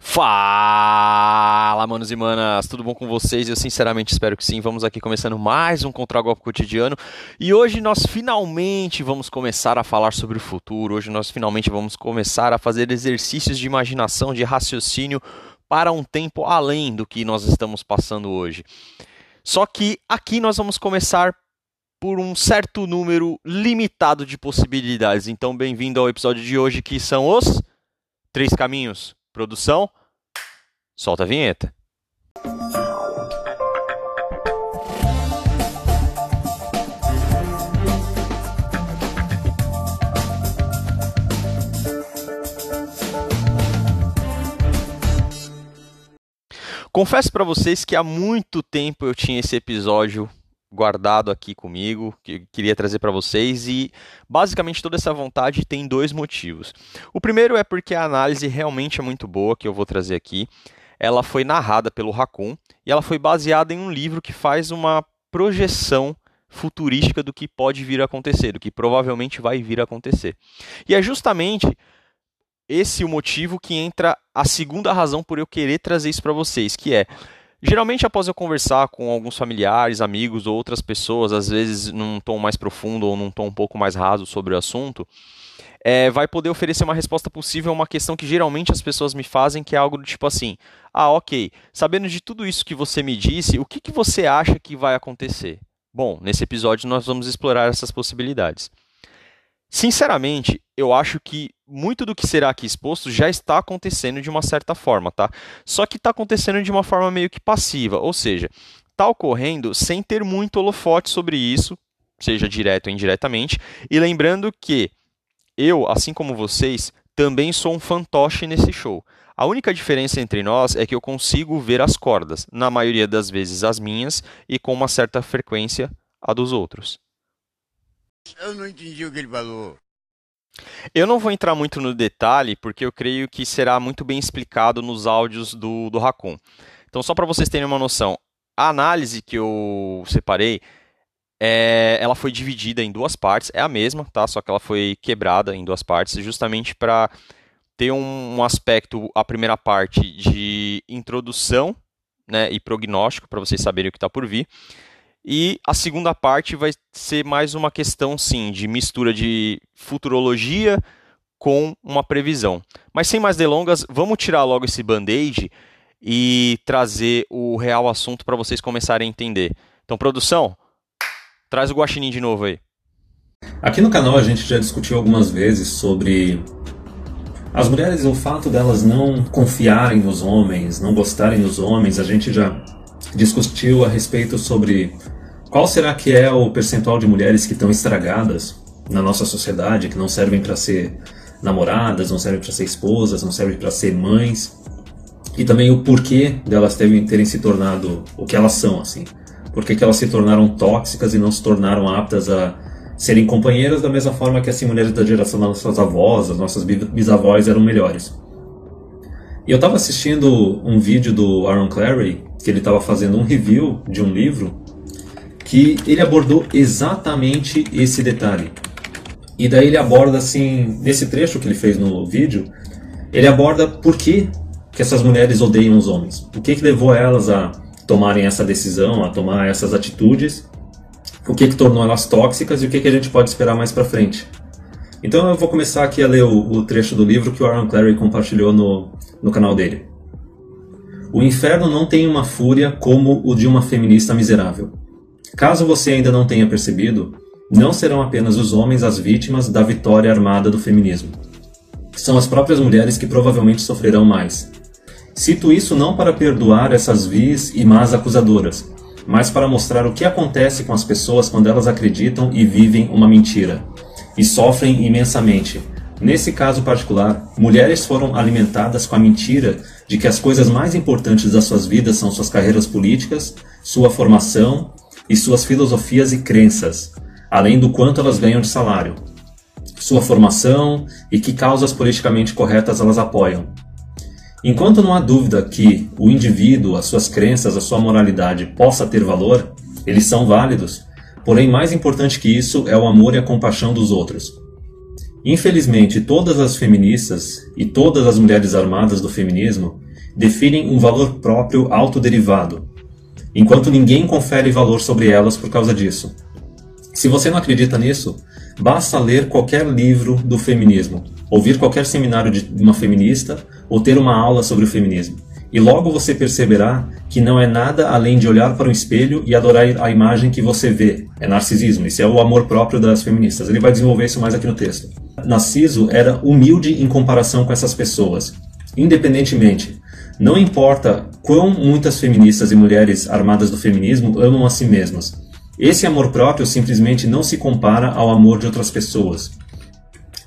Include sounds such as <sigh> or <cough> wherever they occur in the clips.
Fala, manos e manas, tudo bom com vocês? Eu sinceramente espero que sim. Vamos aqui começando mais um Contragolpe Cotidiano e hoje nós finalmente vamos começar a falar sobre o futuro. Hoje nós finalmente vamos começar a fazer exercícios de imaginação, de raciocínio para um tempo além do que nós estamos passando hoje. Só que aqui nós vamos começar por um certo número limitado de possibilidades. Então, bem-vindo ao episódio de hoje que são os três caminhos Produção, solta a vinheta. Confesso para vocês que há muito tempo eu tinha esse episódio guardado aqui comigo, que queria trazer para vocês e basicamente toda essa vontade tem dois motivos. O primeiro é porque a análise realmente é muito boa que eu vou trazer aqui. Ela foi narrada pelo Raccoon e ela foi baseada em um livro que faz uma projeção futurística do que pode vir a acontecer, do que provavelmente vai vir a acontecer. E é justamente esse o motivo que entra a segunda razão por eu querer trazer isso para vocês, que é Geralmente, após eu conversar com alguns familiares, amigos ou outras pessoas, às vezes num tom mais profundo ou num tom um pouco mais raso sobre o assunto, é, vai poder oferecer uma resposta possível a uma questão que geralmente as pessoas me fazem, que é algo do tipo assim: Ah, ok, sabendo de tudo isso que você me disse, o que, que você acha que vai acontecer? Bom, nesse episódio nós vamos explorar essas possibilidades. Sinceramente, eu acho que muito do que será aqui exposto já está acontecendo de uma certa forma, tá? Só que está acontecendo de uma forma meio que passiva, ou seja, está ocorrendo sem ter muito holofote sobre isso, seja direto ou indiretamente, e lembrando que eu, assim como vocês, também sou um fantoche nesse show. A única diferença entre nós é que eu consigo ver as cordas, na maioria das vezes as minhas e com uma certa frequência a dos outros. Eu não entendi o que ele falou. Eu não vou entrar muito no detalhe, porque eu creio que será muito bem explicado nos áudios do, do Raccoon. Então, só para vocês terem uma noção, a análise que eu separei, é, ela foi dividida em duas partes, é a mesma, tá? Só que ela foi quebrada em duas partes, justamente para ter um, um, aspecto, a primeira parte de introdução né, e prognóstico, para vocês saberem o que está por vir, e a segunda parte vai ser mais uma questão, sim, de mistura de futurologia com uma previsão. Mas sem mais delongas, vamos tirar logo esse band-aid e trazer o real assunto para vocês começarem a entender. Então, produção, traz o guaxinim de novo aí. Aqui no canal a gente já discutiu algumas vezes sobre as mulheres, o fato delas não confiarem nos homens, não gostarem dos homens. A gente já discutiu a respeito sobre qual será que é o percentual de mulheres que estão estragadas na nosa sociedade, que não servem para ser namoradas, não servem para ser esposas, não servem para ser mães? E também o porquê delas terem, terem se tornado o que elas são, assim. Por que, elas se tornaram tóxicas e não se tornaram aptas a serem companheiras da mesma forma que as assim, mulheres da geração das nossas avós, as nossas bisavós eram melhores. E eu estava assistindo um vídeo do Aaron Clary, que ele estava fazendo um review de um livro que ele abordou exatamente esse detalhe. E daí ele aborda assim, nesse trecho que ele fez no vídeo, ele aborda por que, que essas mulheres odeiam os homens. O que, que levou elas a tomarem essa decisão, a tomar essas atitudes, o que, que tornou elas tóxicas e o que, que a gente pode esperar mais para frente. Então eu vou começar aqui a ler o, o, trecho do livro que o Aaron Clary compartilhou no, no canal dele. O inferno não tem uma fúria como o de uma feminista miserável. Caso você ainda não tenha percebido, não serão apenas os homens as vítimas da vitória armada do feminismo. São as próprias mulheres que provavelmente sofrerão mais. Cito isso não para perdoar essas vis e más acusadoras, mas para mostrar o que acontece com as pessoas quando elas acreditam e vivem uma mentira. E sofrem imensamente. Nesse caso particular, mulheres foram alimentadas com a mentira de que as coisas mais importantes das suas vidas são suas carreiras políticas, sua formação e suas filosofias e crenças, além do quanto elas ganham de salário, sua formação e que causas politicamente corretas elas apoiam. Enquanto não há dúvida que o indivíduo, as suas crenças, a sua moralidade possa ter valor, eles são válidos, porém mais importante que isso é o amor e a compaixão dos outros. Infelizmente, todas as feministas e todas as mulheres armadas do feminismo definem um valor próprio autoderivado, enquanto ninguém confere valor sobre elas por causa disso. Se você não acredita nisso, basta ler qualquer livro do feminismo, ouvir qualquer seminário de uma feminista ou ter uma aula sobre o feminismo. E logo você perceberá que não é nada além de olhar para um espelho e adorar a imagem que você vê. É narcisismo, isso é o amor próprio das feministas. Ele vai desenvolver isso mais aqui no texto. Narciso era humilde em comparação com essas pessoas. Independentemente, não importa quão muitas feministas e mulheres armadas do feminismo amam a si mesmas. Esse amor próprio simplesmente não se compara ao amor de outras pessoas.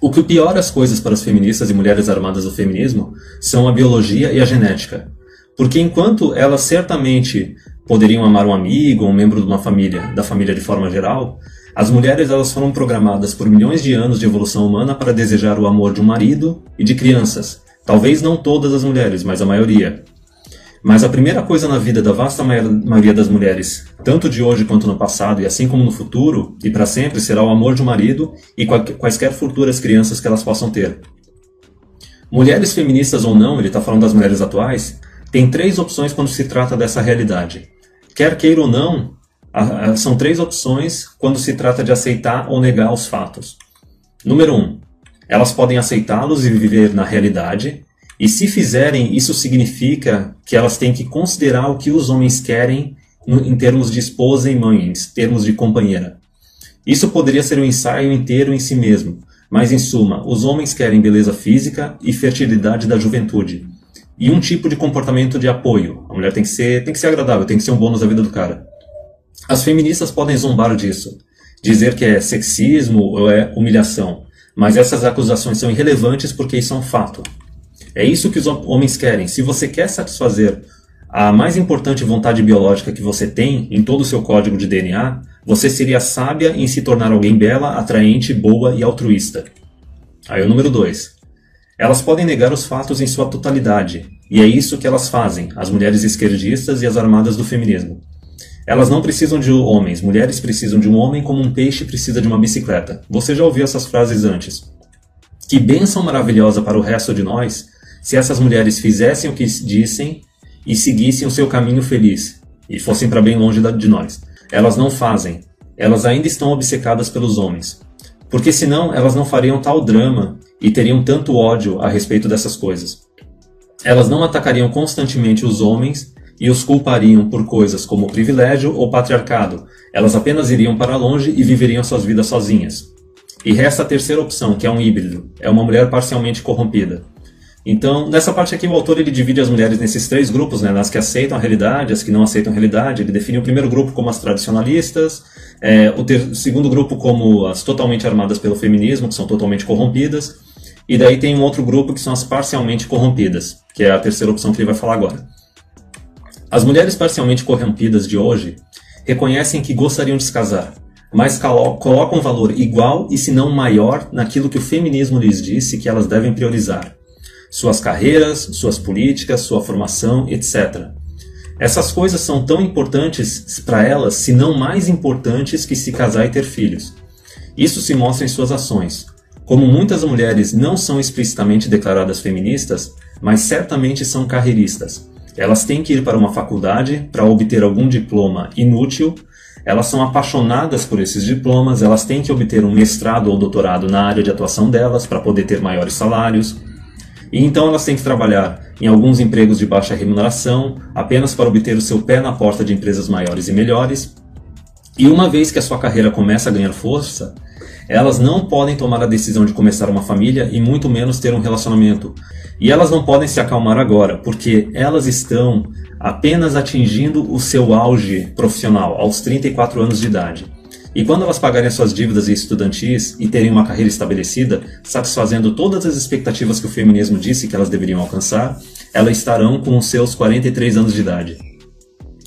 O que piora as coisas para as feministas e mulheres armadas do feminismo são a biologia e a genética. Porque enquanto elas certamente poderiam amar um amigo um membro de uma família, da família de forma geral, as mulheres elas foram programadas por milhões de anos de evolução humana para desejar o amor de um marido e de crianças. Talvez não todas as mulheres, mas a maioria. Mas a primeira coisa na vida da vasta maioria das mulheres, tanto de hoje quanto no passado, e assim como no futuro, e para sempre, será o amor de um marido e quaisquer futuras crianças que elas possam ter. Mulheres feministas ou não, ele está falando das mulheres atuais, tem três opções quando se trata dessa realidade. Quer queira ou não, são três opções quando se trata de aceitar ou negar os fatos. Número um, elas podem aceitá-los e viver na realidade, e se fizerem, isso significa que elas têm que considerar o que os homens querem em termos de esposa e mãe, em termos de companheira. Isso poderia ser um ensaio inteiro em si mesmo, mas em suma, os homens querem beleza física e fertilidade da juventude. E um tipo de comportamento de apoio. A mulher tem que ser, tem que ser agradável, tem que ser um bônus da vida do cara. As feministas podem zombar disso, dizer que é sexismo ou é humilhação, mas essas acusações são irrelevantes porque isso é um fato. É isso que os homens querem. Se você quer satisfazer a mais importante vontade biológica que você tem em todo o seu código de DNA, você seria sábia em se tornar alguém bela, atraente, boa e altruísta. Aí o número 2. Elas podem negar os fatos em sua totalidade, e é isso que elas fazem, as mulheres esquerdistas e as armadas do feminismo. Elas não precisam de homens, mulheres precisam de um homem como um peixe precisa de uma bicicleta. Você já ouviu essas frases antes. Que bênção maravilhosa para o resto de nós se essas mulheres fizessem o que dissem e seguissem o seu caminho feliz e fossem para bem longe de nós. Elas não fazem. Elas ainda estão obcecadas pelos homens. Porque senão elas não fariam tal drama e teriam tanto ódio a respeito dessas coisas. Elas não atacariam constantemente os homens e os culpariam por coisas como privilégio ou patriarcado. Elas apenas iriam para longe e viveriam suas vidas sozinhas. E resta a terceira opção, que é um híbrido. É uma mulher parcialmente corrompida. Então, nessa parte aqui, o autor ele divide as mulheres nesses três grupos, né, nas que aceitam a realidade, as que não aceitam a realidade. Ele define o primeiro grupo como as tradicionalistas, é, o, ter, o segundo grupo como as totalmente armadas pelo feminismo, que são totalmente corrompidas, e daí tem um outro grupo que são as parcialmente corrompidas, que é a terceira opção que ele vai falar agora. As mulheres parcialmente corrompidas de hoje reconhecem que gostariam de se casar, mas colocam valor igual e se não maior naquilo que o feminismo lhes disse que elas devem priorizar suas carreiras, suas políticas, sua formação, etc. Essas coisas são tão importantes para elas, se não mais importantes que se casar e ter filhos. Isso se mostra em suas ações. Como muitas mulheres não são explicitamente declaradas feministas, mas certamente são carreiristas. Elas têm que ir para uma faculdade para obter algum diploma inútil, elas são apaixonadas por esses diplomas, elas têm que obter um mestrado ou doutorado na área de atuação delas para poder ter maiores salários, e então elas têm que trabalhar em alguns empregos de baixa remuneração, apenas para obter o seu pé na porta de empresas maiores e melhores. E uma vez que a sua carreira começa a ganhar força, elas não podem tomar a decisão de começar uma família e muito menos ter um relacionamento. E elas não podem se acalmar agora, porque elas estão apenas atingindo o seu auge profissional aos 34 anos de idade. E quando elas pagarem suas dívidas estudantis e terem uma carreira estabelecida, satisfazendo todas as expectativas que o feminismo disse que elas deveriam alcançar, elas estarão com os seus 43 anos de idade.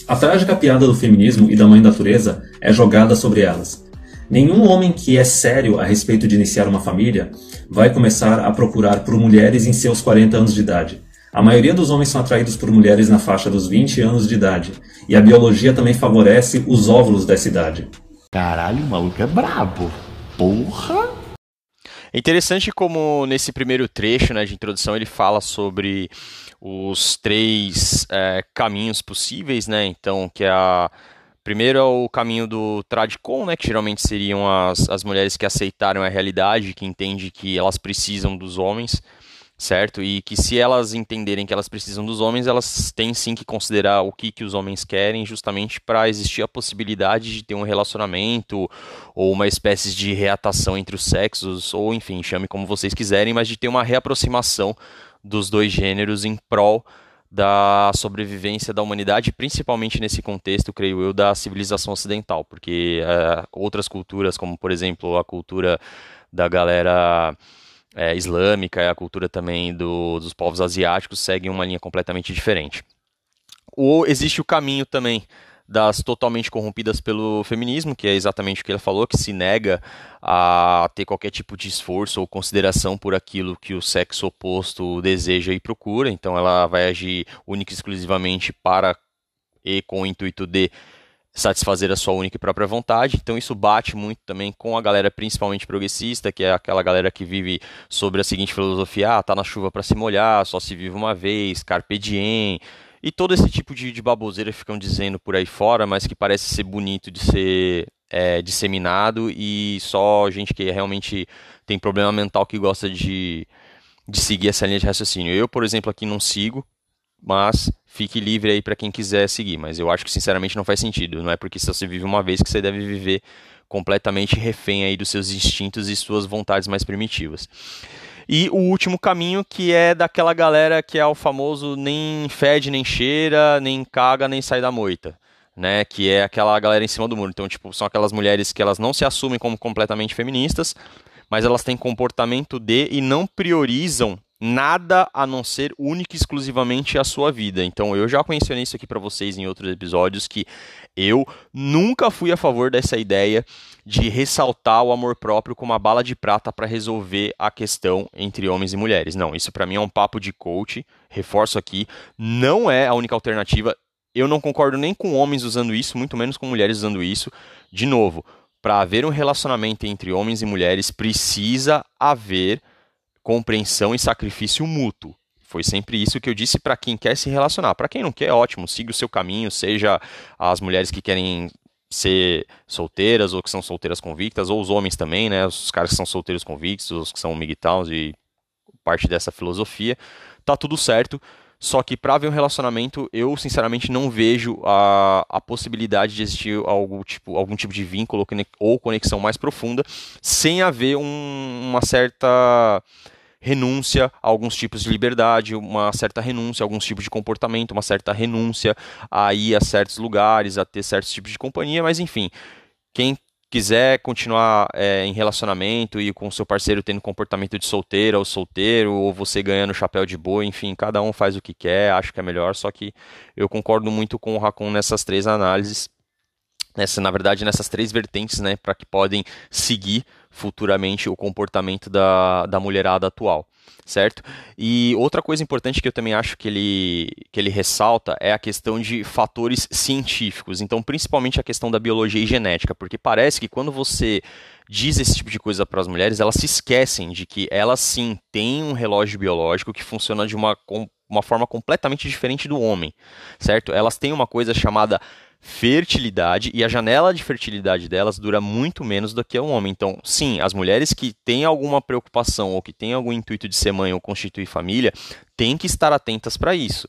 A trágica piada do feminismo e da mãe natureza é jogada sobre elas. Nenhum homem que é sério a respeito de iniciar uma família vai começar a procurar por mulheres em seus 40 anos de idade. A maioria dos homens são atraídos por mulheres na faixa dos 20 anos de idade, e a biologia também favorece os óvulos dessa idade. Caralho, o maluco é brabo. Porra! É interessante como nesse primeiro trecho né, de introdução ele fala sobre os três é, caminhos possíveis, né? Então, que é a Primeiro é o caminho do Tradicon, né, que geralmente seriam as, as mulheres que aceitaram a realidade, que entendem que elas precisam dos homens, certo? E que se elas entenderem que elas precisam dos homens, elas têm sim que considerar o que, que os homens querem, justamente para existir a possibilidade de ter um relacionamento ou uma espécie de reatação entre os sexos, ou enfim, chame como vocês quiserem, mas de ter uma reaproximação dos dois gêneros em prol da sobrevivência da humanidade, principalmente nesse contexto, creio eu, da civilização ocidental, porque é, outras culturas, como por exemplo a cultura da galera é, islâmica e a cultura também do, dos povos asiáticos, seguem uma linha completamente diferente. Ou existe o caminho também das totalmente corrompidas pelo feminismo, que é exatamente o que ele falou, que se nega a ter qualquer tipo de esforço ou consideração por aquilo que o sexo oposto deseja e procura. Então ela vai agir única e exclusivamente para e com o intuito de satisfazer a sua única e própria vontade. Então isso bate muito também com a galera principalmente progressista, que é aquela galera que vive sobre a seguinte filosofia: ah, tá na chuva para se molhar, só se vive uma vez, carpe diem e todo esse tipo de, de baboseira ficam dizendo por aí fora, mas que parece ser bonito de ser é, disseminado e só gente que realmente tem problema mental que gosta de, de seguir essa linha de raciocínio. Eu, por exemplo, aqui não sigo, mas fique livre aí para quem quiser seguir. Mas eu acho que sinceramente não faz sentido. Não é porque você vive uma vez que você deve viver completamente refém aí dos seus instintos e suas vontades mais primitivas. E o último caminho que é daquela galera que é o famoso nem fede, nem cheira, nem caga, nem sai da moita. Né, que é aquela galera em cima do muro. Então, tipo, são aquelas mulheres que elas não se assumem como completamente feministas, mas elas têm comportamento de e não priorizam nada a não ser única e exclusivamente a sua vida. Então eu já mencionei isso aqui para vocês em outros episódios que eu nunca fui a favor dessa ideia de ressaltar o amor próprio como uma bala de prata para resolver a questão entre homens e mulheres. Não, isso para mim é um papo de coach, reforço aqui, não é a única alternativa. Eu não concordo nem com homens usando isso, muito menos com mulheres usando isso. De novo, para haver um relacionamento entre homens e mulheres precisa haver compreensão e sacrifício mútuo. Foi sempre isso que eu disse para quem quer se relacionar. Para quem não quer, ótimo, siga o seu caminho, seja as mulheres que querem ser solteiras ou que são solteiras convictas, ou os homens também, né? Os caras que são solteiros convictos, os que são migtowns e parte dessa filosofia. Tá tudo certo. Só que para ver um relacionamento, eu sinceramente não vejo a, a possibilidade de existir algum tipo, algum tipo de vínculo ou conexão mais profunda sem haver um, uma certa renúncia a alguns tipos de liberdade, uma certa renúncia a alguns tipos de comportamento, uma certa renúncia a ir a certos lugares, a ter certos tipos de companhia, mas enfim, quem quiser continuar é, em relacionamento e com seu parceiro tendo comportamento de solteira ou solteiro, ou você ganhando chapéu de boi, enfim, cada um faz o que quer, acho que é melhor, só que eu concordo muito com o Racon nessas três análises, nessa, na verdade, nessas três vertentes, né, para que podem seguir futuramente o comportamento da, da mulherada atual certo? E outra coisa importante que eu também acho que ele, que ele ressalta é a questão de fatores científicos, então principalmente a questão da biologia e genética, porque parece que quando você diz esse tipo de coisa para as mulheres, elas se esquecem de que elas sim têm um relógio biológico que funciona de uma, uma forma completamente diferente do homem, certo? Elas têm uma coisa chamada fertilidade e a janela de fertilidade delas dura muito menos do que um homem. Então, sim, as mulheres que têm alguma preocupação ou que têm algum intuito de ser mãe ou constituir família têm que estar atentas para isso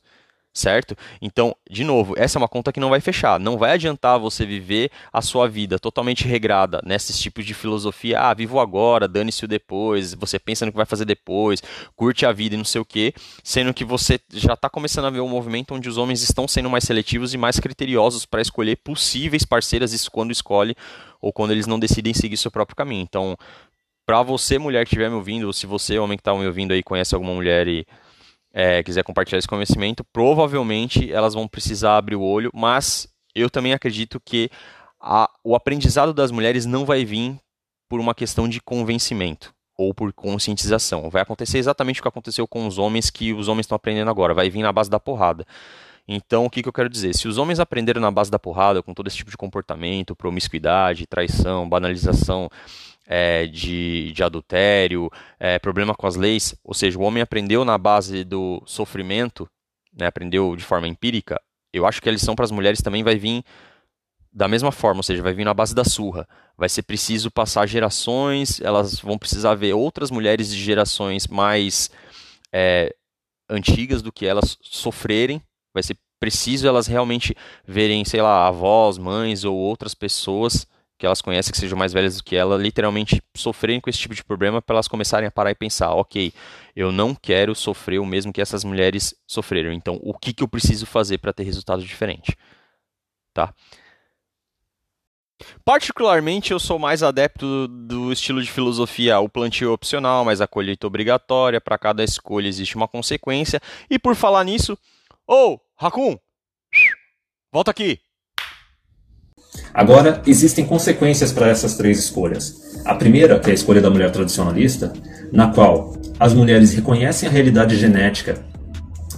certo? Então, de novo, essa é uma conta que não vai fechar. Não vai adiantar você viver a sua vida totalmente regrada nesses tipos de filosofia. Ah, vivo agora, dane-se o depois, você pensa no que vai fazer depois, curte a vida e não sei o quê, sendo que você já está começando a ver um movimento onde os homens estão sendo mais seletivos e mais criteriosos para escolher possíveis parceiras quando escolhe ou quando eles não decidem seguir seu próprio caminho. Então, para você, mulher que estiver me ouvindo, ou se você, homem que está me ouvindo aí, conhece alguma mulher e é, quiser compartilhar esse conhecimento, provavelmente elas vão precisar abrir o olho, mas eu também acredito que a, o aprendizado das mulheres não vai vir por uma questão de convencimento ou por conscientização. Vai acontecer exatamente o que aconteceu com os homens que os homens estão aprendendo agora, vai vir na base da porrada. Então, o que, que eu quero dizer? Se os homens aprenderam na base da porrada, com todo esse tipo de comportamento, promiscuidade, traição, banalização é, de, de adultério, é, problema com as leis, ou seja, o homem aprendeu na base do sofrimento, né, aprendeu de forma empírica, eu acho que a lição para as mulheres também vai vir da mesma forma, ou seja, vai vir na base da surra. Vai ser preciso passar gerações, elas vão precisar ver outras mulheres de gerações mais é, antigas do que elas sofrerem. Vai ser preciso elas realmente verem, sei lá, avós, mães ou outras pessoas que elas conhecem que sejam mais velhas do que ela, literalmente sofrerem com esse tipo de problema para elas começarem a parar e pensar, ok, eu não quero sofrer o mesmo que essas mulheres sofreram. Então, o que, que eu preciso fazer para ter resultado diferente? Tá? Particularmente, eu sou mais adepto do estilo de filosofia o plantio opcional, mas a colheita obrigatória. Para cada escolha existe uma consequência. E por falar nisso, ô, oh, Hakun, volta aqui. Agora, existem consequências para essas três escolhas. A primeira, que é a escolha da mulher tradicionalista, na qual as mulheres reconhecem a realidade genética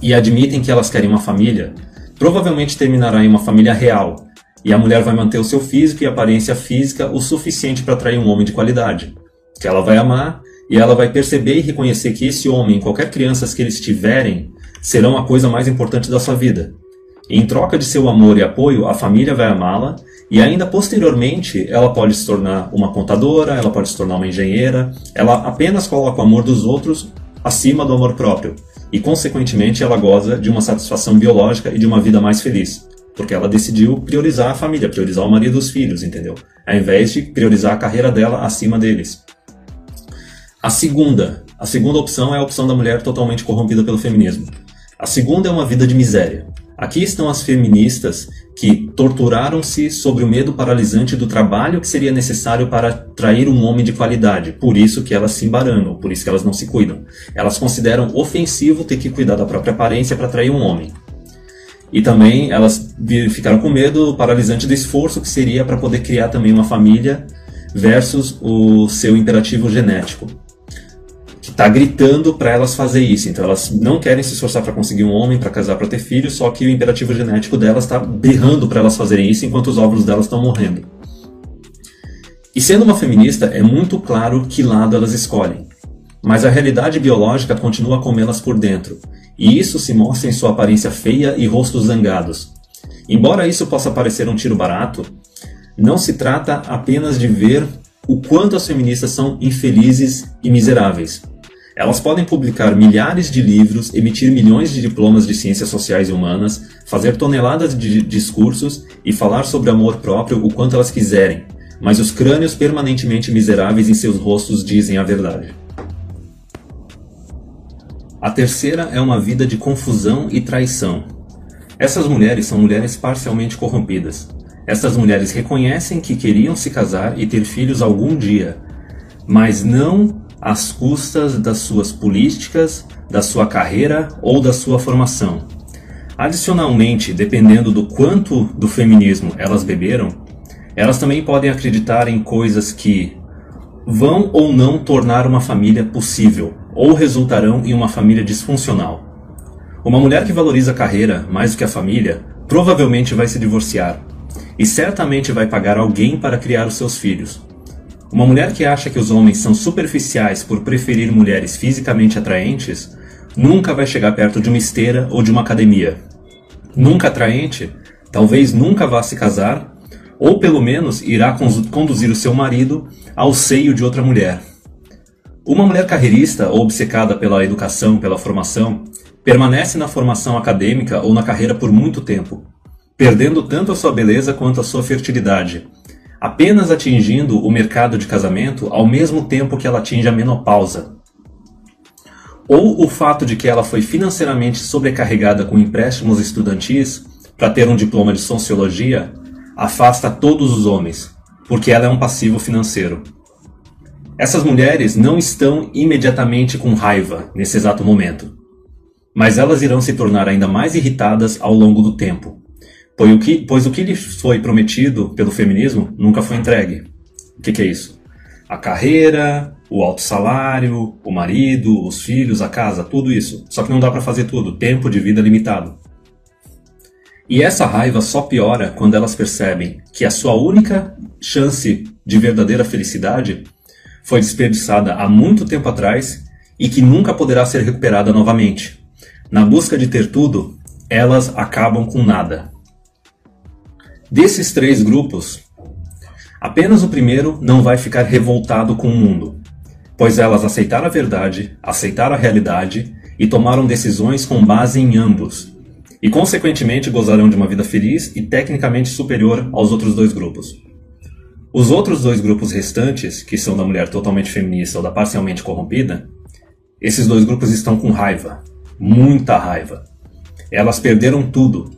e admitem que elas querem uma família, provavelmente terminará em uma família real, e a mulher vai manter o seu físico e aparência física o suficiente para atrair um homem de qualidade, que ela vai amar e ela vai perceber e reconhecer que esse homem, qualquer criança que eles tiverem, serão a coisa mais importante da sua vida. Em troca de seu amor e apoio, a família vai amá-la e ainda posteriormente, ela pode se tornar uma contadora, ela pode se tornar uma engenheira, ela apenas coloca o amor dos outros acima do amor próprio. E, consequentemente, ela goza de uma satisfação biológica e de uma vida mais feliz. Porque ela decidiu priorizar a família, priorizar o marido e os filhos, entendeu? Ao invés de priorizar a carreira dela acima deles. A segunda, a segunda opção é a opção da mulher totalmente corrompida pelo feminismo. A segunda é uma vida de miséria. Aqui estão as feministas que torturaram-se sobre o medo paralisante do trabalho que seria necessário para atrair um homem de qualidade. Por isso que elas se embaranam, por isso que elas não se cuidam. Elas consideram ofensivo ter que cuidar da própria aparência para atrair um homem. E também elas ficaram com medo paralisante do esforço que seria para poder criar também uma família versus o seu imperativo genético está gritando para elas fazer isso. Então elas não querem se esforçar para conseguir um homem, para casar, para ter filhos, só que o imperativo genético delas está berrando para elas fazerem isso enquanto os óvulos delas estão morrendo. E sendo uma feminista, é muito claro que lado elas escolhem. Mas a realidade biológica continua comê-las por dentro, e isso se mostra em sua aparência feia e rostos zangados. Embora isso possa parecer um tiro barato, não se trata apenas de ver o quanto as feministas são infelizes e miseráveis. Elas podem publicar milhares de livros, emitir milhões de diplomas de ciências sociais e humanas, fazer toneladas de discursos e falar sobre amor próprio o quanto elas quiserem, mas os crânios permanentemente miseráveis em seus rostos dizem a verdade. A terceira é uma vida de confusão e traição. Essas mulheres são mulheres parcialmente corrompidas. Essas mulheres reconhecem que queriam se casar e ter filhos algum dia, mas não às custas das suas políticas, da sua carreira ou da sua formação. Adicionalmente, dependendo do quanto do feminismo elas beberam, elas também podem acreditar em coisas que vão ou não tornar uma família possível ou resultarão em uma família disfuncional. Uma mulher que valoriza a carreira mais do que a família provavelmente vai se divorciar e certamente vai pagar alguém para criar os seus filhos, uma mulher que acha que os homens são superficiais por preferir mulheres fisicamente atraentes nunca vai chegar perto de uma esteira ou de uma academia. Nunca atraente, talvez nunca vá se casar, ou pelo menos irá conduzir o seu marido ao seio de outra mulher. Uma mulher carreirista ou obcecada pela educação, pela formação, permanece na formação acadêmica ou na carreira por muito tempo, perdendo tanto a sua beleza quanto a sua fertilidade, apenas atingindo o mercado de casamento ao mesmo tempo que ela atinge a menopausa. Ou o fato de que ela foi financeiramente sobrecarregada com empréstimos estudantis para ter um diploma de sociologia afasta todos os homens, porque ela é um passivo financeiro. Essas mulheres não estão imediatamente com raiva nesse exato momento, mas elas irão se tornar ainda mais irritadas ao longo do tempo, Pois o que, pois o que lhe foi prometido pelo feminismo nunca foi entregue. O que, que é isso? A carreira, o alto salário, o marido, os filhos, a casa, tudo isso. Só que não dá para fazer tudo, tempo de vida limitado. E essa raiva só piora quando elas percebem que a sua única chance de verdadeira felicidade foi desperdiçada há muito tempo atrás e que nunca poderá ser recuperada novamente. Na busca de ter tudo, elas acabam com nada. Desses três grupos, apenas o primeiro não vai ficar revoltado com o mundo, pois elas aceitaram a verdade, aceitaram a realidade e tomaram decisões com base em ambos, e consequentemente gozarão de uma vida feliz e tecnicamente superior aos outros dois grupos. Os outros dois grupos restantes, que são da mulher totalmente feminista ou da parcialmente corrompida, esses dois grupos estão com raiva, muita raiva. Elas perderam tudo.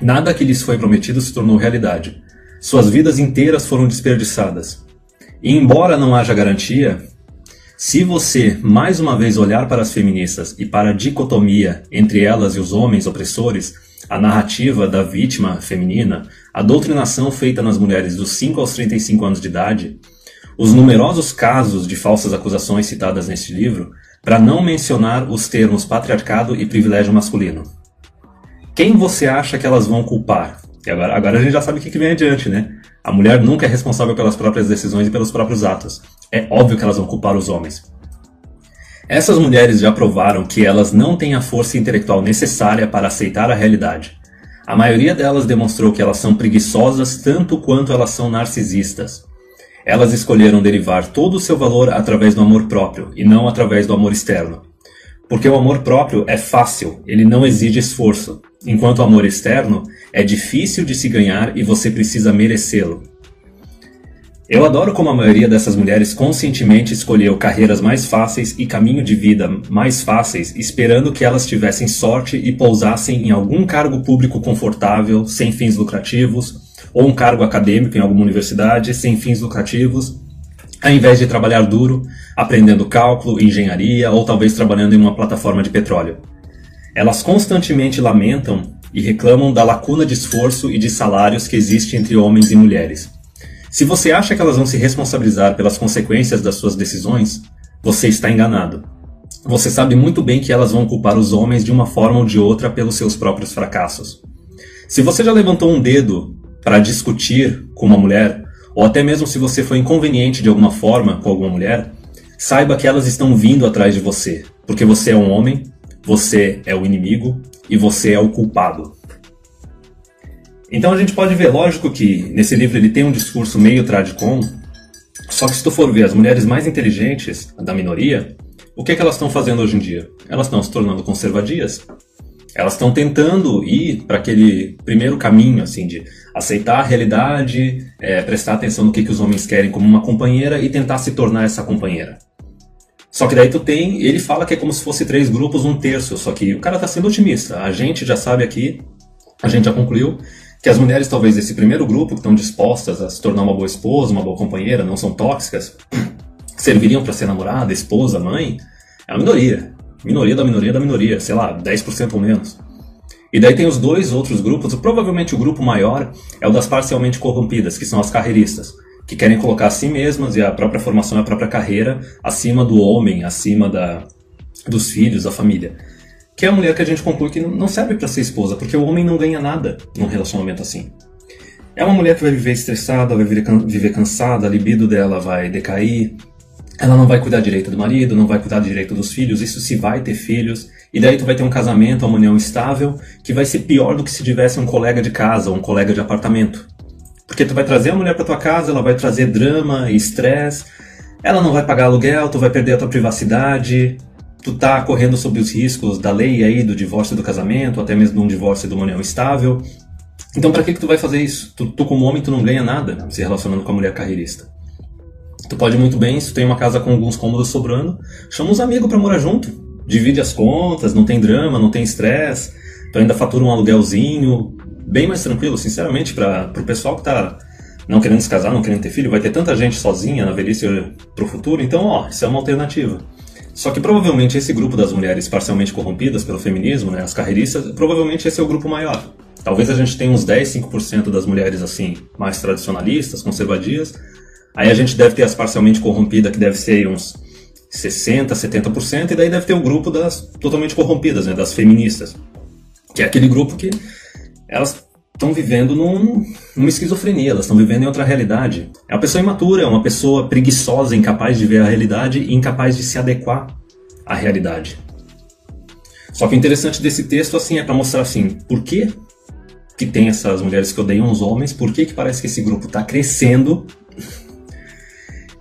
Nada que lhes foi prometido se tornou realidade. Suas vidas inteiras foram desperdiçadas. E embora não haja garantia, se você mais uma vez olhar para as feministas e para a dicotomia entre elas e os homens opressores, a narrativa da vítima feminina, a doutrinação feita nas mulheres dos 5 aos 35 anos de idade, os numerosos casos de falsas acusações citadas neste livro, para não mencionar os termos patriarcado e privilégio masculino. Quem você acha que elas vão culpar? E agora, agora a gente já sabe o que, que vem adiante, né? A mulher nunca é responsável pelas próprias decisões e pelos próprios atos. É óbvio que elas vão culpar os homens. Essas mulheres já provaram que elas não têm a força intelectual necessária para aceitar a realidade. A maioria delas demonstrou que elas são preguiçosas tanto quanto elas são narcisistas. Elas escolheram derivar todo o seu valor através do amor próprio e não através do amor externo. Porque o amor próprio é fácil, ele não exige esforço, enquanto o amor externo é difícil de se ganhar e você precisa merecê-lo. Eu adoro como a maioria dessas mulheres conscientemente escolheu carreiras mais fáceis e caminho de vida mais fáceis, esperando que elas tivessem sorte e pousassem em algum cargo público confortável, sem fins lucrativos, ou um cargo acadêmico em alguma universidade, sem fins lucrativos, ao invés de trabalhar duro, aprendendo cálculo, engenharia ou talvez trabalhando em uma plataforma de petróleo. Elas constantemente lamentam e reclamam da lacuna de esforço e de salários que existe entre homens e mulheres. Se você acha que elas vão se responsabilizar pelas consequências das suas decisões, você está enganado. Você sabe muito bem que elas vão culpar os homens de uma forma ou de outra pelos seus próprios fracassos. Se você já levantou um dedo para discutir com uma mulher, ou até mesmo se você foi inconveniente de alguma forma com alguma mulher, saiba que elas estão vindo atrás de você, porque você é um homem, você é o inimigo e você é o culpado. Então a gente pode ver, lógico que nesse livro ele tem um discurso meio tradicom, só que se tu for ver as mulheres mais inteligentes da minoria, o que, é que elas estão fazendo hoje em dia? Elas estão se tornando conservadias. Elas estão tentando ir para aquele primeiro caminho, assim, de aceitar a realidade, é, prestar atenção no que, que os homens querem como uma companheira e tentar se tornar essa companheira. Só que daí tu tem, ele fala que é como se fosse três grupos, um terço, só que o cara está sendo otimista. A gente já sabe aqui, a gente já concluiu que as mulheres, talvez desse primeiro grupo, que estão dispostas a se tornar uma boa esposa, uma boa companheira, não são tóxicas, <clears throat> serviriam para ser namorada, esposa, mãe, é uma minoria. Minoria da minoria da minoria, sei lá, 10% ou menos. E daí tem os dois outros grupos, provavelmente o grupo maior é o das parcialmente corrompidas, que são as carreiristas, que querem colocar a si mesmas e a própria formação e a própria carreira acima do homem, acima da, dos filhos, da família que é a mulher que a gente conclui que não serve para ser esposa, porque o homem não ganha nada num relacionamento assim. É uma mulher que vai viver estressada, vai viver cansada, a libido dela vai decair, ela não vai cuidar direito do marido, não vai cuidar direito dos filhos, isso se vai ter filhos, e daí tu vai ter um casamento, uma união estável, que vai ser pior do que se tivesse um colega de casa ou um colega de apartamento. Porque tu vai trazer a mulher para tua casa, ela vai trazer drama e estresse, ela não vai pagar aluguel, tu vai perder a tua privacidade, tu tá correndo sob os riscos da lei aí do divórcio do casamento, até mesmo de um divórcio de uma união estável. Então para que que tu vai fazer isso? Tu, tu como homem tu não ganha nada se relacionando com a mulher carreirista. Tu pode muito bem, se tu tem uma casa com alguns cômodos sobrando, chama uns amigos para morar junto. Divide as contas, não tem drama, não tem estresse, tu ainda fatura um aluguelzinho, bem mais tranquilo, sinceramente, para o pessoal que tá não querendo se casar, não querendo ter filho, vai ter tanta gente sozinha na velhice pro futuro, então ó, isso é uma alternativa. Só que provavelmente esse grupo das mulheres parcialmente corrompidas pelo feminismo, né, as carreiristas, provavelmente esse é o grupo maior. Talvez a gente tenha uns 10, 5% das mulheres assim, mais tradicionalistas, conservadias. Aí a gente deve ter as parcialmente corrompidas, que deve ser uns 60, 70%, e daí deve ter o grupo das totalmente corrompidas, né, das feministas. Que é aquele grupo que elas estão vivendo num, numa esquizofrenia, elas estão vivendo em outra realidade. É uma pessoa imatura, é uma pessoa preguiçosa, incapaz de ver a realidade e incapaz de se adequar à realidade. Só que o interessante desse texto assim é para mostrar assim, por que que tem essas mulheres que odeiam os homens, por que que parece que esse grupo está crescendo?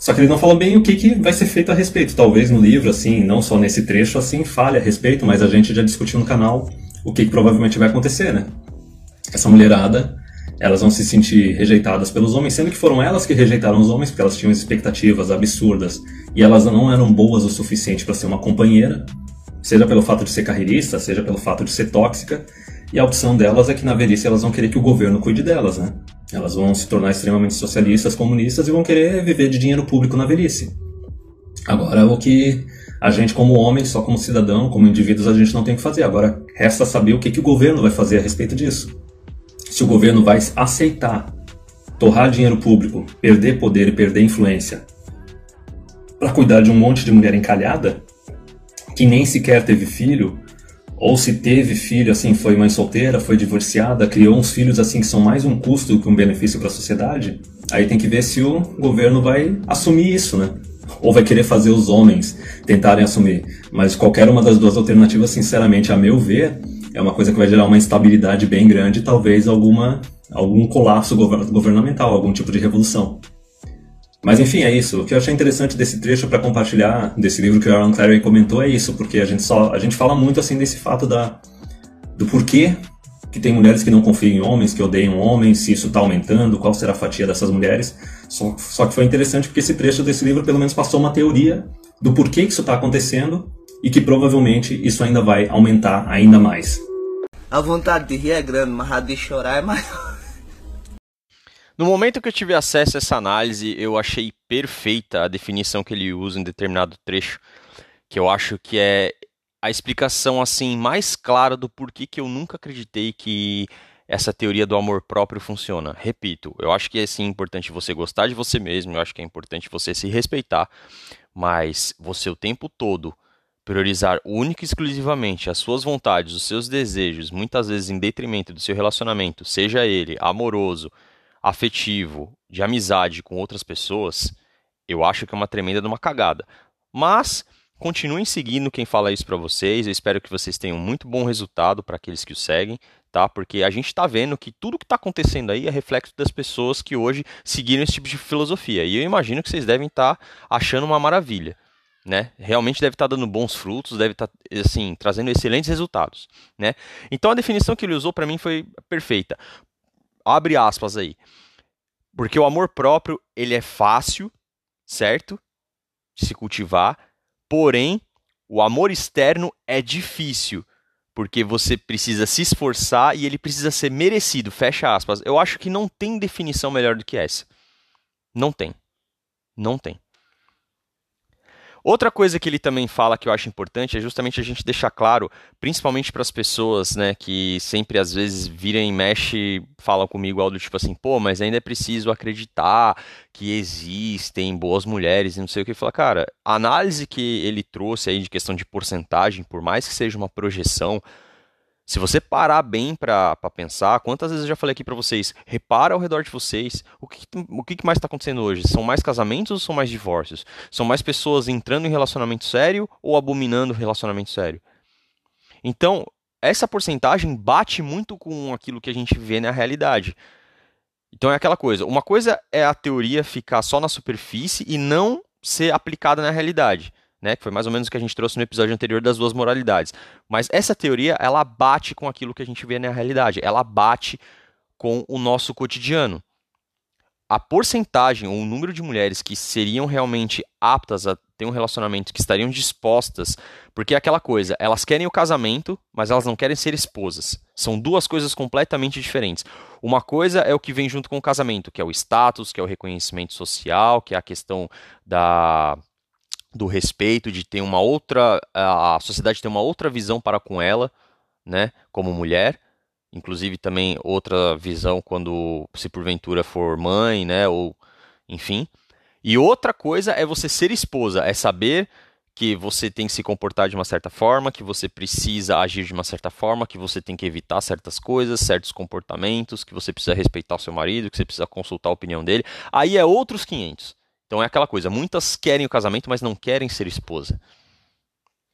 Só que ele não fala bem o que, que vai ser feito a respeito. Talvez no livro, assim, não só nesse trecho, assim, fale a respeito, mas a gente já discutiu no canal o que, que provavelmente vai acontecer, né? essa mulherada, elas vão se sentir rejeitadas pelos homens, sendo que foram elas que rejeitaram os homens, porque elas tinham expectativas absurdas e elas não eram boas o suficiente para ser uma companheira, seja pelo fato de ser carreirista, seja pelo fato de ser tóxica. E a opção delas é que na velhice elas vão querer que o governo cuide delas, né? Elas vão se tornar extremamente socialistas, comunistas e vão querer viver de dinheiro público na velhice. Agora, o que a gente, como homem, só como cidadão, como indivíduos, a gente não tem que fazer. Agora, resta saber o que, que o governo vai fazer a respeito disso se o governo vai aceitar torrar dinheiro público, perder poder e perder influência para cuidar de um monte de mulher encalhada que nem sequer teve filho, ou se teve filho assim, foi mãe solteira, foi divorciada, criou uns filhos assim que são mais um custo que um benefício para a sociedade, aí tem que ver se o governo vai assumir isso, né? Ou vai querer fazer os homens tentarem assumir. Mas qualquer uma das duas alternativas, sinceramente, a meu ver, é uma coisa que vai gerar uma instabilidade bem grande, talvez alguma algum colapso governamental, algum tipo de revolução. Mas enfim, é isso. O que eu achei interessante desse trecho para compartilhar desse livro que o Aaron Clary comentou é isso, porque a gente só a gente fala muito assim desse fato da do porquê que tem mulheres que não confiam em homens, que odeiam homens, se isso está aumentando, qual será a fatia dessas mulheres. Só, só que foi interessante porque esse trecho desse livro pelo menos passou uma teoria do porquê que isso está acontecendo e que provavelmente isso ainda vai aumentar ainda mais. A vontade de rir é grande, mas a de chorar é maior. No momento que eu tive acesso a essa análise, eu achei perfeita a definição que ele usa em determinado trecho, que eu acho que é a explicação assim mais clara do porquê que eu nunca acreditei que essa teoria do amor próprio funciona. Repito, eu acho que é sim importante você gostar de você mesmo, eu acho que é importante você se respeitar, mas você o tempo todo priorizar única e exclusivamente as suas vontades, os seus desejos, muitas vezes em detrimento do seu relacionamento, seja ele amoroso, afetivo, de amizade com outras pessoas, eu acho que é uma tremenda de uma cagada. Mas continuem seguindo quem fala isso para vocês. Eu espero que vocês tenham muito bom resultado para aqueles que o seguem, tá? Porque a gente está vendo que tudo que está acontecendo aí é reflexo das pessoas que hoje seguiram esse tipo de filosofia. E eu imagino que vocês devem estar tá achando uma maravilha né? Realmente deve estar dando bons frutos, deve estar assim trazendo excelentes resultados, né? Então a definição que ele usou para mim foi perfeita. Abre aspas aí. Porque o amor próprio, ele é fácil, certo? De se cultivar, porém o amor externo é difícil, porque você precisa se esforçar e ele precisa ser merecido, fecha aspas. Eu acho que não tem definição melhor do que essa. Não tem. Não tem. Outra coisa que ele também fala que eu acho importante é justamente a gente deixar claro, principalmente para as pessoas, né, que sempre às vezes viram e mexe, falam comigo algo tipo assim, pô, mas ainda é preciso acreditar que existem boas mulheres e não sei o que. Fala, cara, a análise que ele trouxe aí de questão de porcentagem, por mais que seja uma projeção, se você parar bem para pensar, quantas vezes eu já falei aqui para vocês, repara ao redor de vocês, o que, o que mais está acontecendo hoje? São mais casamentos ou são mais divórcios? São mais pessoas entrando em relacionamento sério ou abominando relacionamento sério? Então, essa porcentagem bate muito com aquilo que a gente vê na realidade. Então é aquela coisa, uma coisa é a teoria ficar só na superfície e não ser aplicada na realidade né, que foi mais ou menos o que a gente trouxe no episódio anterior das duas moralidades. Mas essa teoria, ela bate com aquilo que a gente vê na realidade, ela bate com o nosso cotidiano. A porcentagem ou o número de mulheres que seriam realmente aptas a ter um relacionamento, que estariam dispostas, porque é aquela coisa, elas querem o casamento, mas elas não querem ser esposas. São duas coisas completamente diferentes. Uma coisa é o que vem junto com o casamento, que é o status, que é o reconhecimento social, que é a questão da do respeito, de ter uma outra. a sociedade ter uma outra visão para com ela, né, como mulher. Inclusive também outra visão quando se porventura for mãe, né, ou enfim. E outra coisa é você ser esposa, é saber que você tem que se comportar de uma certa forma, que você precisa agir de uma certa forma, que você tem que evitar certas coisas, certos comportamentos, que você precisa respeitar o seu marido, que você precisa consultar a opinião dele. Aí é outros 500. Então é aquela coisa, muitas querem o casamento, mas não querem ser esposa.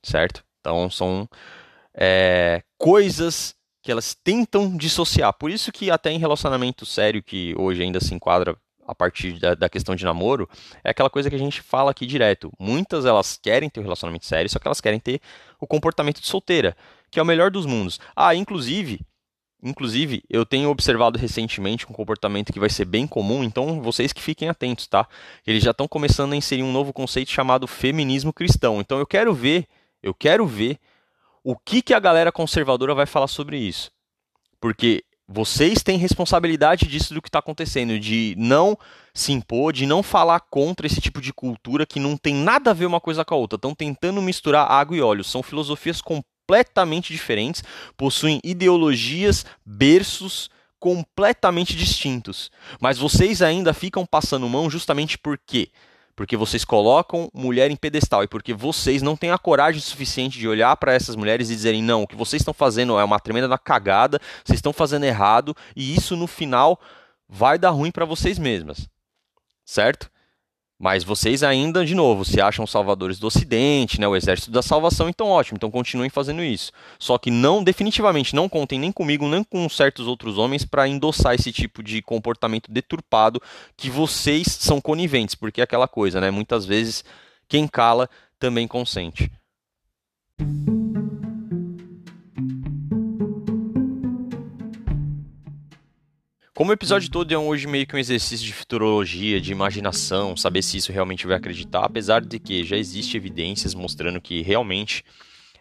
Certo? Então são é, coisas que elas tentam dissociar. Por isso que até em relacionamento sério, que hoje ainda se enquadra a partir da, da, questão de namoro, é aquela coisa que a gente fala aqui direto. Muitas elas querem ter um relacionamento sério, só que elas querem ter o comportamento de solteira, que é o melhor dos mundos. Ah, inclusive, inclusive, eu tenho observado recentemente um comportamento que vai ser bem comum, então vocês que fiquem atentos, tá? Eles já estão começando a inserir um novo conceito chamado feminismo cristão. Então eu quero ver, eu quero ver o que, que a galera conservadora vai falar sobre isso. Porque vocês têm responsabilidade disso do que está acontecendo, de não se impor, de não falar contra esse tipo de cultura que não tem nada a ver uma coisa com a outra. Estão tentando misturar água e óleo. São filosofias completamente diferentes, possuem ideologias, berços completamente distintos. Mas vocês ainda ficam passando mão justamente por quê? porque vocês colocam mulher em pedestal e porque vocês não têm a coragem suficiente de olhar para essas mulheres e dizerem: não, o que vocês estão fazendo é uma tremenda cagada, vocês estão fazendo errado e isso no final vai dar ruim para vocês mesmas. Certo? Mas vocês ainda, de novo, se acham salvadores do Ocidente, né, o exército da salvação, então ótimo, então continuem fazendo isso. Só que não, definitivamente, não contem nem comigo, nem com certos outros homens para endossar esse tipo de comportamento deturpado que vocês são coniventes, porque é aquela coisa, né? Muitas vezes quem cala também consente. Como o episódio todo é hoje meio que um exercício de futurologia, de imaginação, saber se isso realmente vai acreditar, apesar de que já existe evidências mostrando que realmente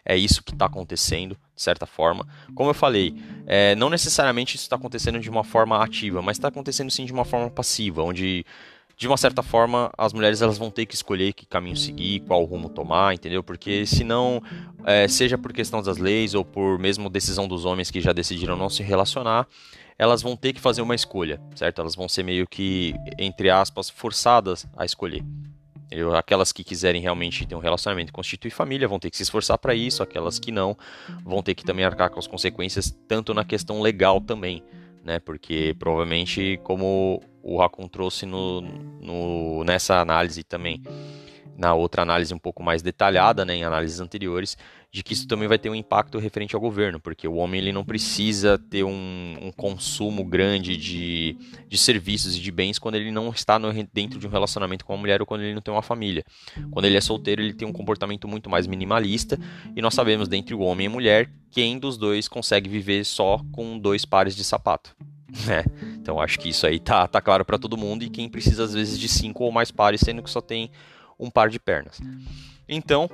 é isso que está acontecendo, de certa forma. Como eu falei, é, não necessariamente isso está acontecendo de uma forma ativa, mas está acontecendo sim de uma forma passiva, onde de uma certa forma as mulheres elas vão ter que escolher que caminho seguir, qual rumo tomar, entendeu? Porque senão, é, seja por questão das leis ou por mesmo decisão dos homens que já decidiram não se relacionar, elas vão ter que fazer uma escolha, certo? Elas vão ser meio que, entre aspas, forçadas a escolher. Aquelas que quiserem realmente ter um relacionamento e constituir família vão ter que se esforçar para isso, aquelas que não vão ter que também arcar com as consequências, tanto na questão legal também, né? Porque provavelmente, como o Racon trouxe no, no, nessa análise também, na outra análise um pouco mais detalhada, né, em análises anteriores, de que isso também vai ter um impacto referente ao governo, porque o homem ele não precisa ter um, um consumo grande de, de serviços e de bens quando ele não está no, dentro de um relacionamento com uma mulher ou quando ele não tem uma família. Quando ele é solteiro, ele tem um comportamento muito mais minimalista, e nós sabemos, dentre o homem e a mulher, quem dos dois consegue viver só com dois pares de sapato. <laughs> Né? Então acho que isso aí tá, tá claro para todo mundo, e quem precisa às vezes de cinco ou mais pares, sendo que só tem um par de pernas. Então,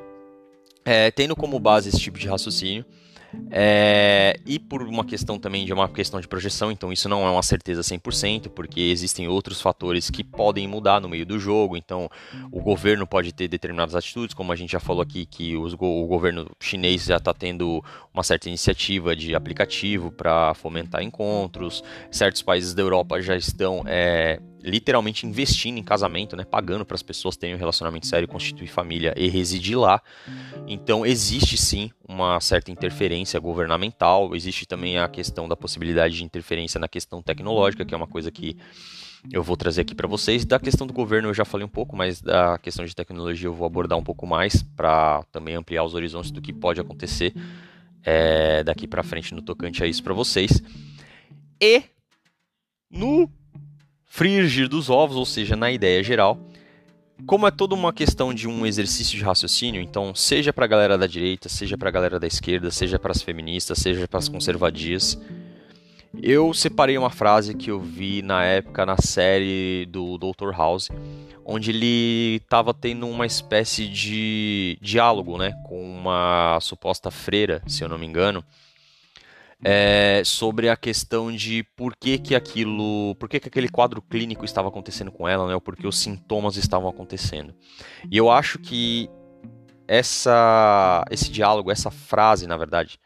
é, tendo como base esse tipo de raciocínio, é, e por uma questão também de uma questão de projeção, então isso não é uma certeza 100%, porque existem outros fatores que podem mudar no meio do jogo. Então, o governo pode ter determinadas atitudes, como a gente já falou aqui, que os, o governo chinês já está tendo uma certa iniciativa de aplicativo para fomentar encontros. Certos países da Europa já estão é, literalmente investindo em casamento, né, pagando para as pessoas terem um relacionamento sério, constituir família e residir lá. Então existe sim uma certa interferência governamental, existe também a questão da possibilidade de interferência na questão tecnológica, que é uma coisa que eu vou trazer aqui para vocês. Da questão do governo eu já falei um pouco, mas da questão de tecnologia eu vou abordar um pouco mais para também ampliar os horizontes do que pode acontecer é, daqui para frente no tocante a isso para vocês. E no frigir dos ovos, ou seja, na ideia geral. Como é toda uma questão de um exercício de raciocínio, então, seja para a galera da direita, seja para a galera da esquerda, seja para as feministas, seja para as conservadias, eu separei uma frase que eu vi na época na série do Dr. House, onde ele estava tendo uma espécie de diálogo né, com uma suposta freira, se eu não me engano, é, sobre a questão de por que, que aquilo, por que, que aquele quadro clínico estava acontecendo com ela, né, ou por que os sintomas estavam acontecendo. E eu acho que essa, esse diálogo, essa frase, na verdade,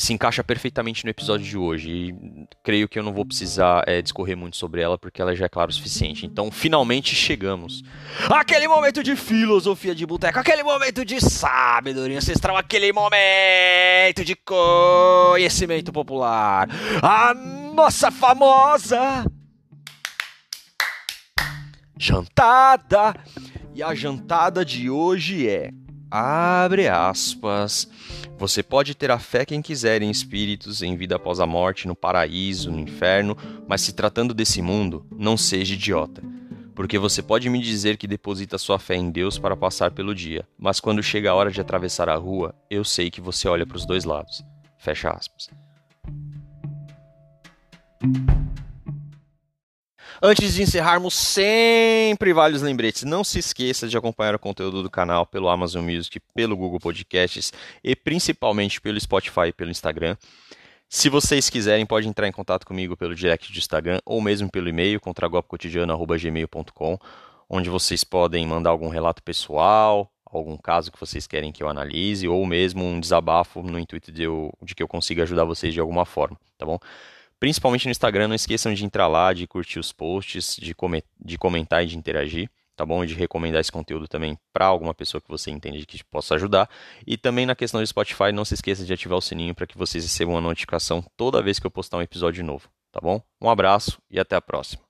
se encaixa perfeitamente no episódio de hoje. E creio que eu não vou precisar é, discorrer muito sobre ela, porque ela já é clara o suficiente. Então, finalmente chegamos. Aquele momento de filosofia de boteco, aquele momento de sabedoria ancestral, aquele momento de conhecimento popular. A nossa famosa jantada. E a jantada de hoje é abre aspas. Você pode ter a fé quem quiser em espíritos, em vida após a morte, no paraíso, no inferno, mas se tratando desse mundo, não seja idiota. Porque você pode me dizer que deposita sua fé em Deus para passar pelo dia, mas quando chega a hora de atravessar a rua, eu sei que você olha para os dois lados. Fecha aspas. Antes de encerrarmos, sempre vários lembretes. Não se esqueça de acompanhar o conteúdo do canal pelo Amazon Music, pelo Google Podcasts e principalmente pelo Spotify e pelo Instagram. Se vocês quiserem, pode entrar em contato comigo pelo direct do Instagram ou mesmo pelo e-mail contragolpecotidiano.gmail.com, onde vocês podem mandar algum relato pessoal, algum caso que vocês querem que eu analise, ou mesmo um desabafo no intuito de, eu, de que eu consiga ajudar vocês de alguma forma, tá bom? Principalmente no Instagram, não esqueçam de entrar lá, de curtir os posts, de, de comentar e de interagir, tá bom? De recomendar esse conteúdo também para alguma pessoa que você entende que possa ajudar. E também na questão do Spotify, não se esqueça de ativar o sininho para que vocês recebam uma notificação toda vez que eu postar um episódio novo, tá bom? Um abraço e até a próxima.